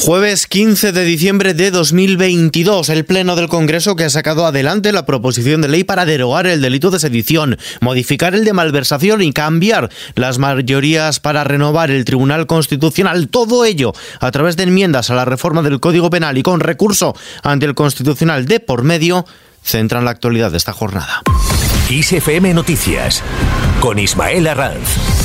Jueves 15 de diciembre de 2022, el Pleno del Congreso que ha sacado adelante la proposición de ley para derogar el delito de sedición, modificar el de malversación y cambiar las mayorías para renovar el Tribunal Constitucional. Todo ello a través de enmiendas a la reforma del Código Penal y con recurso ante el Constitucional de por medio, centran la actualidad de esta jornada. ISFM Noticias con Ismael Arranz.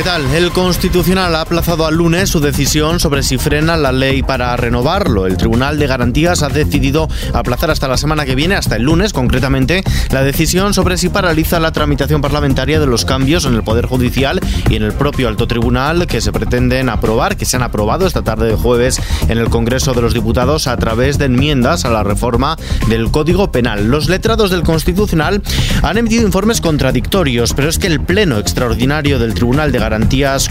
¿Qué tal? El Constitucional ha aplazado al lunes su decisión sobre si frena la ley para renovarlo. El Tribunal de Garantías ha decidido aplazar hasta la semana que viene, hasta el lunes concretamente, la decisión sobre si paraliza la tramitación parlamentaria de los cambios en el Poder Judicial y en el propio Alto Tribunal que se pretenden aprobar, que se han aprobado esta tarde de jueves en el Congreso de los Diputados a través de enmiendas a la reforma del Código Penal. Los letrados del Constitucional han emitido informes contradictorios, pero es que el Pleno Extraordinario del Tribunal de Garantías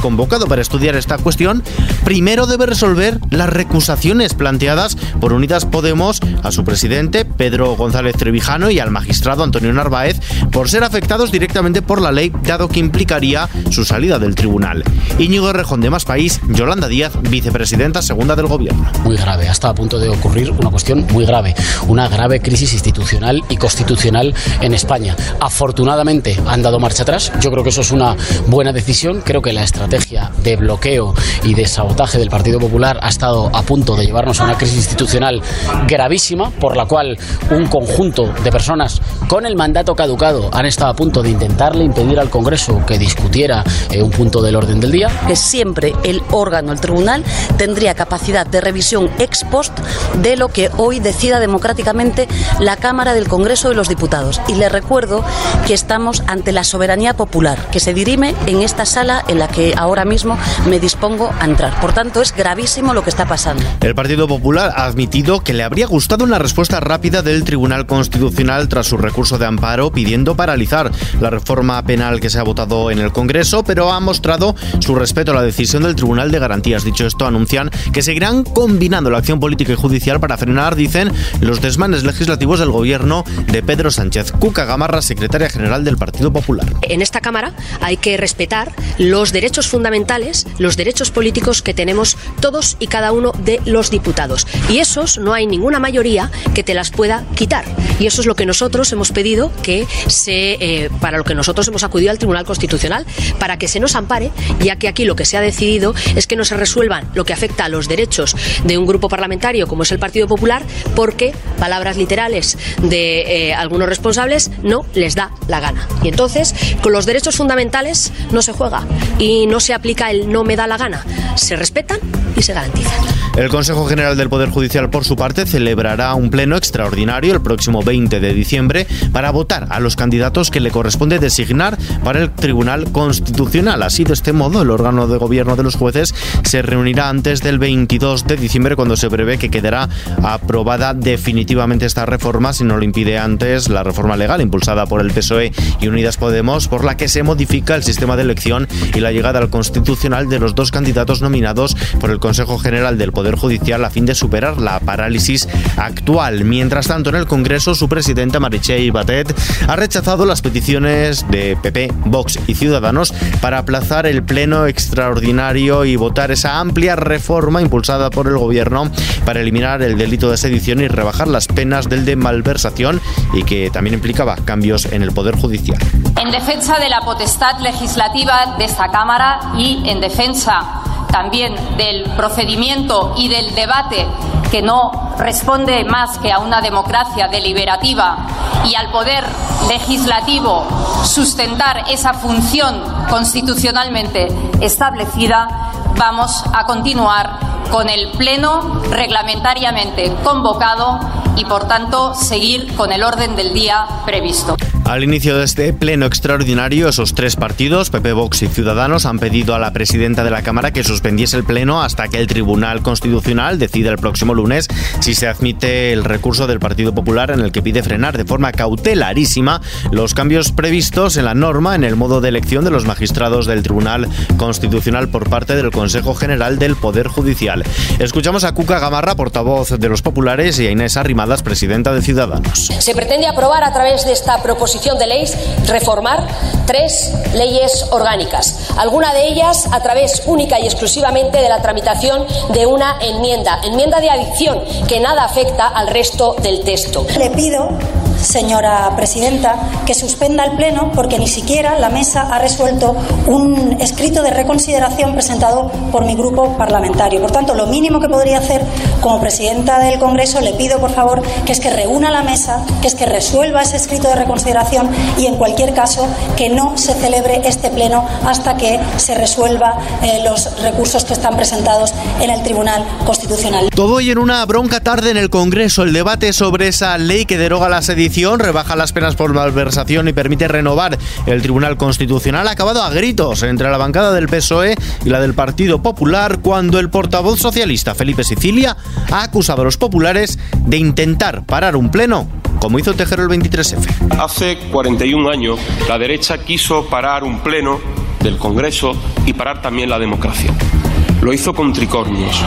convocado para estudiar esta cuestión, primero debe resolver las recusaciones planteadas por Unidas Podemos a su presidente Pedro González Trevijano y al magistrado Antonio Narváez por ser afectados directamente por la ley, dado que implicaría su salida del tribunal. Íñigo Rejón de Más País, Yolanda Díaz, vicepresidenta segunda del gobierno. Muy grave, hasta a punto de ocurrir una cuestión muy grave, una grave crisis institucional y constitucional en España. Afortunadamente han dado marcha atrás, yo creo que eso es una buena decisión Creo que la estrategia de bloqueo y de sabotaje del Partido Popular ha estado a punto de llevarnos a una crisis institucional gravísima, por la cual un conjunto de personas con el mandato caducado han estado a punto de intentarle impedir al Congreso que discutiera eh, un punto del orden del día. Que siempre el órgano, el tribunal, tendría capacidad de revisión ex post de lo que hoy decida democráticamente la Cámara del Congreso de los Diputados. Y le recuerdo que estamos ante la soberanía popular, que se dirime en esta sala en la que ahora mismo me dispongo a entrar. Por tanto, es gravísimo lo que está pasando. El Partido Popular ha admitido que le habría gustado una respuesta rápida del Tribunal Constitucional tras su recurso de amparo pidiendo paralizar la reforma penal que se ha votado en el Congreso, pero ha mostrado su respeto a la decisión del Tribunal de Garantías. Dicho esto, anuncian que seguirán combinando la acción política y judicial para frenar, dicen, los desmanes legislativos del gobierno de Pedro Sánchez. Cuca Gamarra, secretaria general del Partido Popular. En esta Cámara hay que respetar los derechos fundamentales, los derechos políticos que tenemos todos y cada uno de los diputados. Y esos no hay ninguna mayoría que te las pueda quitar. Y eso es lo que nosotros hemos pedido que se, eh, para lo que nosotros hemos acudido al Tribunal Constitucional, para que se nos ampare, ya que aquí lo que se ha decidido es que no se resuelvan lo que afecta a los derechos de un grupo parlamentario como es el Partido Popular, porque, palabras literales de eh, algunos responsables, no les da la gana. Y entonces, con los derechos fundamentales no se juega y no se aplica el no me da la gana. Se respetan y se garantizan. El Consejo General del Poder Judicial, por su parte, celebrará un pleno extraordinario el próximo 20 de diciembre para votar a los candidatos que le corresponde designar para el Tribunal Constitucional. Así, de este modo, el órgano de gobierno de los jueces se reunirá antes del 22 de diciembre, cuando se prevé que quedará aprobada definitivamente esta reforma, si no lo impide antes la reforma legal impulsada por el PSOE y Unidas Podemos, por la que se modifica el sistema de elección y la llegada al Constitucional de los dos candidatos nominados por el Consejo General del Poder Judicial a fin de superar la parálisis actual. Mientras tanto, en el Congreso, su presidenta Marichey Batet ha rechazado las peticiones de PP, Vox y Ciudadanos para aplazar el pleno extraordinario y votar esa amplia reforma impulsada por el gobierno para eliminar el delito de sedición y rebajar las penas del de malversación y que también implicaba cambios en el Poder Judicial. En defensa de la potestad legislativa de esta Cámara y en defensa también del procedimiento y del debate que no responde más que a una democracia deliberativa y al poder legislativo sustentar esa función constitucionalmente establecida, vamos a continuar con el Pleno reglamentariamente convocado y, por tanto, seguir con el orden del día previsto. Al inicio de este pleno extraordinario, esos tres partidos, PP, Vox y Ciudadanos, han pedido a la presidenta de la Cámara que suspendiese el pleno hasta que el Tribunal Constitucional decida el próximo lunes si se admite el recurso del Partido Popular en el que pide frenar de forma cautelarísima los cambios previstos en la norma en el modo de elección de los magistrados del Tribunal Constitucional por parte del Consejo General del Poder Judicial. Escuchamos a Cuca Gamarra, portavoz de los populares, y a Inés Arrimadas, presidenta de Ciudadanos. Se pretende aprobar a través de esta proposición de ley reformar tres leyes orgánicas, alguna de ellas a través única y exclusivamente de la tramitación de una enmienda, enmienda de adicción que nada afecta al resto del texto. Le pido señora presidenta, que suspenda el Pleno porque ni siquiera la mesa ha resuelto un escrito de reconsideración presentado por mi grupo parlamentario. Por tanto, lo mínimo que podría hacer como presidenta del Congreso, le pido, por favor, que es que reúna la mesa, que es que resuelva ese escrito de reconsideración y, en cualquier caso, que no se celebre este Pleno hasta que se resuelva eh, los recursos que están presentados en el Tribunal Constitucional. Todo y en una bronca tarde en el Congreso, el debate sobre esa ley que deroga la sedición rebaja las penas por malversación y permite renovar el Tribunal Constitucional ha acabado a gritos entre la bancada del PSOE y la del Partido Popular cuando el portavoz socialista Felipe Sicilia ha acusado a los populares de intentar parar un pleno como hizo Tejero el 23F. Hace 41 años la derecha quiso parar un pleno del Congreso y parar también la democracia. Lo hizo con tricornios.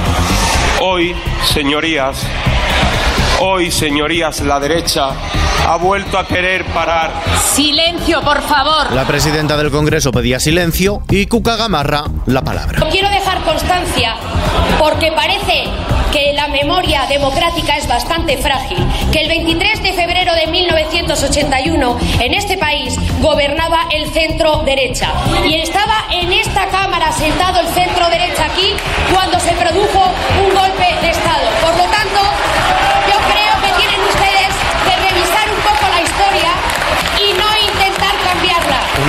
Hoy, señorías, hoy, señorías, la derecha ha vuelto a querer parar. Silencio, por favor. La presidenta del Congreso pedía silencio y Cuca Gamarra la palabra. Quiero dejar constancia, porque parece que la memoria democrática es bastante frágil, que el 23 de febrero de 1981 en este país gobernaba el centro derecha y estaba en esta Cámara sentado el centro derecha aquí cuando se produjo un golpe de Estado. Por lo tanto,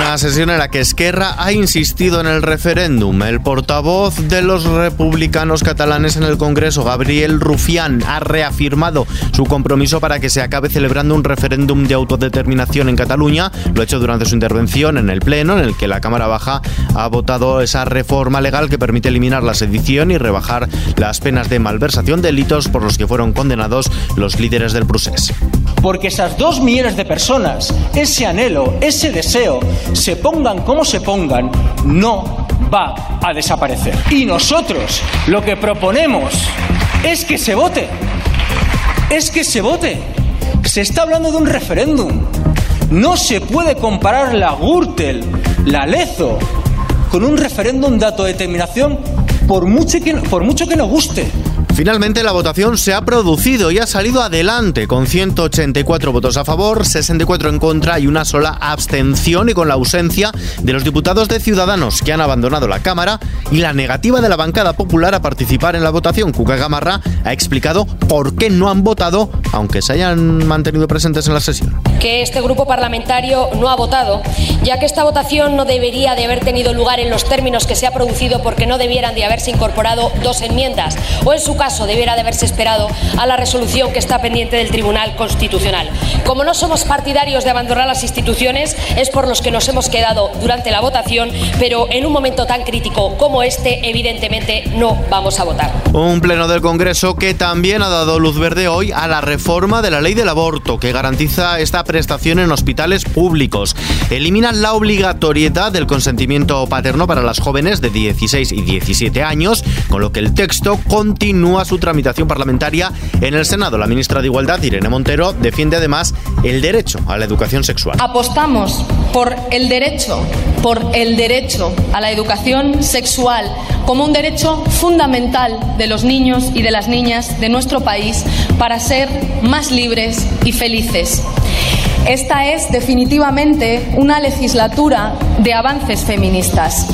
Una sesión en la que Esquerra ha insistido en el referéndum. El portavoz de los republicanos catalanes en el Congreso, Gabriel Rufián, ha reafirmado su compromiso para que se acabe celebrando un referéndum de autodeterminación en Cataluña. Lo ha hecho durante su intervención en el Pleno, en el que la Cámara Baja ha votado esa reforma legal que permite eliminar la sedición y rebajar las penas de malversación, delitos por los que fueron condenados los líderes del procés. Porque esas dos millones de personas, ese anhelo, ese deseo, se pongan como se pongan, no va a desaparecer. Y nosotros lo que proponemos es que se vote. Es que se vote. Se está hablando de un referéndum. No se puede comparar la Gürtel, la Lezo, con un referéndum de autodeterminación por mucho que, por mucho que nos guste. Finalmente la votación se ha producido y ha salido adelante con 184 votos a favor, 64 en contra y una sola abstención y con la ausencia de los diputados de Ciudadanos que han abandonado la Cámara y la negativa de la bancada popular a participar en la votación. Cuca Gamarra ha explicado por qué no han votado aunque se hayan mantenido presentes en la sesión. Que este grupo parlamentario no ha votado, ya que esta votación no debería de haber tenido lugar en los términos que se ha producido porque no debieran de haberse incorporado dos enmiendas o en su caso debiera de haberse esperado a la resolución que está pendiente del Tribunal Constitucional. Como no somos partidarios de abandonar las instituciones, es por los que nos hemos quedado durante la votación, pero en un momento tan crítico como este, evidentemente no vamos a votar. Un pleno del Congreso que también ha dado luz verde hoy a la reforma de la ley del aborto, que garantiza esta prestación en hospitales públicos. Elimina la obligatoriedad del consentimiento paterno para las jóvenes de 16 y 17 años, con lo que el texto continúa su tramitación parlamentaria en el Senado. La ministra de Igualdad, Irene Montero, defiende además el derecho a la educación sexual. Apostamos por el derecho, por el derecho a la educación sexual como un derecho fundamental de los niños y de las niñas de nuestro país para ser más libres y felices. Esta es definitivamente una legislatura de avances feministas.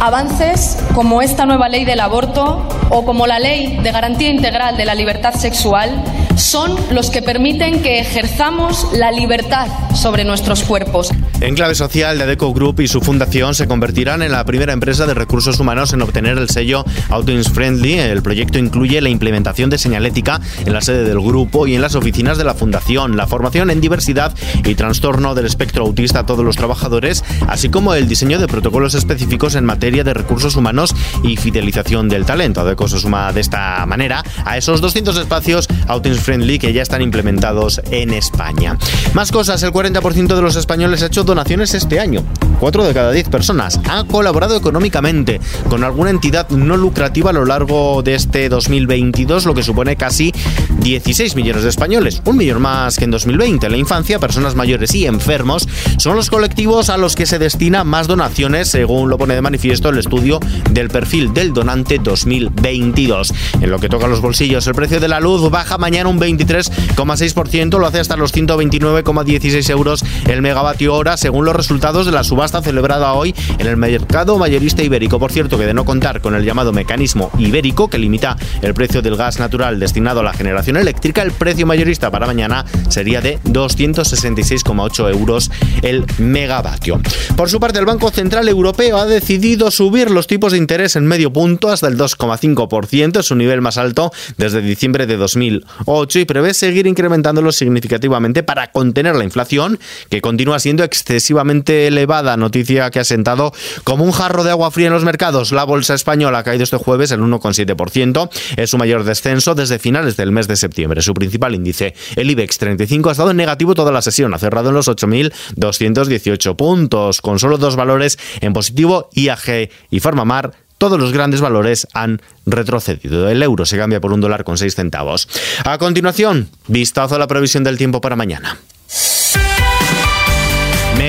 Avances como esta nueva ley del aborto o como la ley de garantía integral de la libertad sexual son los que permiten que ejerzamos la libertad sobre nuestros cuerpos. En clave social, de Deco Group y su fundación se convertirán en la primera empresa de recursos humanos en obtener el sello Audience Friendly. El proyecto incluye la implementación de señalética en la sede del grupo y en las oficinas de la fundación, la formación en diversidad y trastorno del espectro autista a todos los trabajadores, así como el diseño de protocolos específicos en materia de recursos humanos y fidelización del talento. Adeco se suma de esta manera a esos 200 espacios Audience friendly que ya están implementados en España. Más cosas, el 40% de los españoles ha hecho donaciones este año. 4 de cada 10 personas han colaborado económicamente con alguna entidad no lucrativa a lo largo de este 2022, lo que supone casi 16 millones de españoles, un millón más que en 2020. La infancia, personas mayores y enfermos son los colectivos a los que se destina más donaciones, según lo pone de manifiesto el estudio del perfil del donante 2022. En lo que toca a los bolsillos, el precio de la luz baja mañana un 23,6%, lo hace hasta los 129,16 euros el megavatio hora, según los resultados de la subasta celebrada hoy en el mercado mayorista ibérico. Por cierto, que de no contar con el llamado mecanismo ibérico, que limita el precio del gas natural destinado a la generación eléctrica, el precio mayorista para mañana sería de 266,8 euros el megavatio. Por su parte, el Banco Central Europeo ha decidido subir los tipos de interés en medio punto hasta el 2,5%, su nivel más alto desde diciembre de 2008 y prevé seguir incrementándolos significativamente para contener la inflación, que continúa siendo excesivamente elevada, noticia que ha sentado como un jarro de agua fría en los mercados. La bolsa española ha caído este jueves el 1,7%, es su mayor descenso desde finales del mes de septiembre. Su principal índice, el IBEX 35, ha estado en negativo toda la sesión, ha cerrado en los 8.218 puntos, con solo dos valores en positivo, IAG y Farmamar todos los grandes valores han retrocedido. El euro se cambia por un dólar con 6 centavos. A continuación, vistazo a la previsión del tiempo para mañana.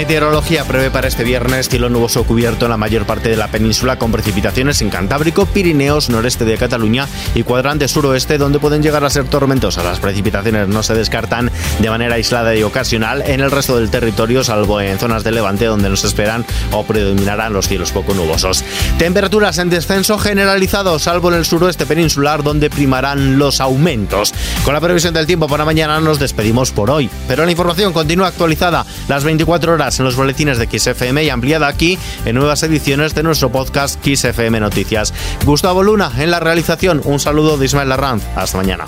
Meteorología prevé para este viernes cielo nuboso cubierto en la mayor parte de la península con precipitaciones en Cantábrico, Pirineos, noreste de Cataluña y cuadrante suroeste donde pueden llegar a ser tormentosas. Las precipitaciones no se descartan de manera aislada y ocasional en el resto del territorio, salvo en zonas de Levante donde no se esperan o predominarán los cielos poco nubosos. Temperaturas en descenso generalizado, salvo en el suroeste peninsular donde primarán los aumentos. Con la previsión del tiempo para mañana nos despedimos por hoy, pero la información continúa actualizada las 24 horas en los boletines de XFM y ampliada aquí en nuevas ediciones de nuestro podcast XFM Noticias. Gustavo Luna en la realización. Un saludo de Ismael Larranz. Hasta mañana.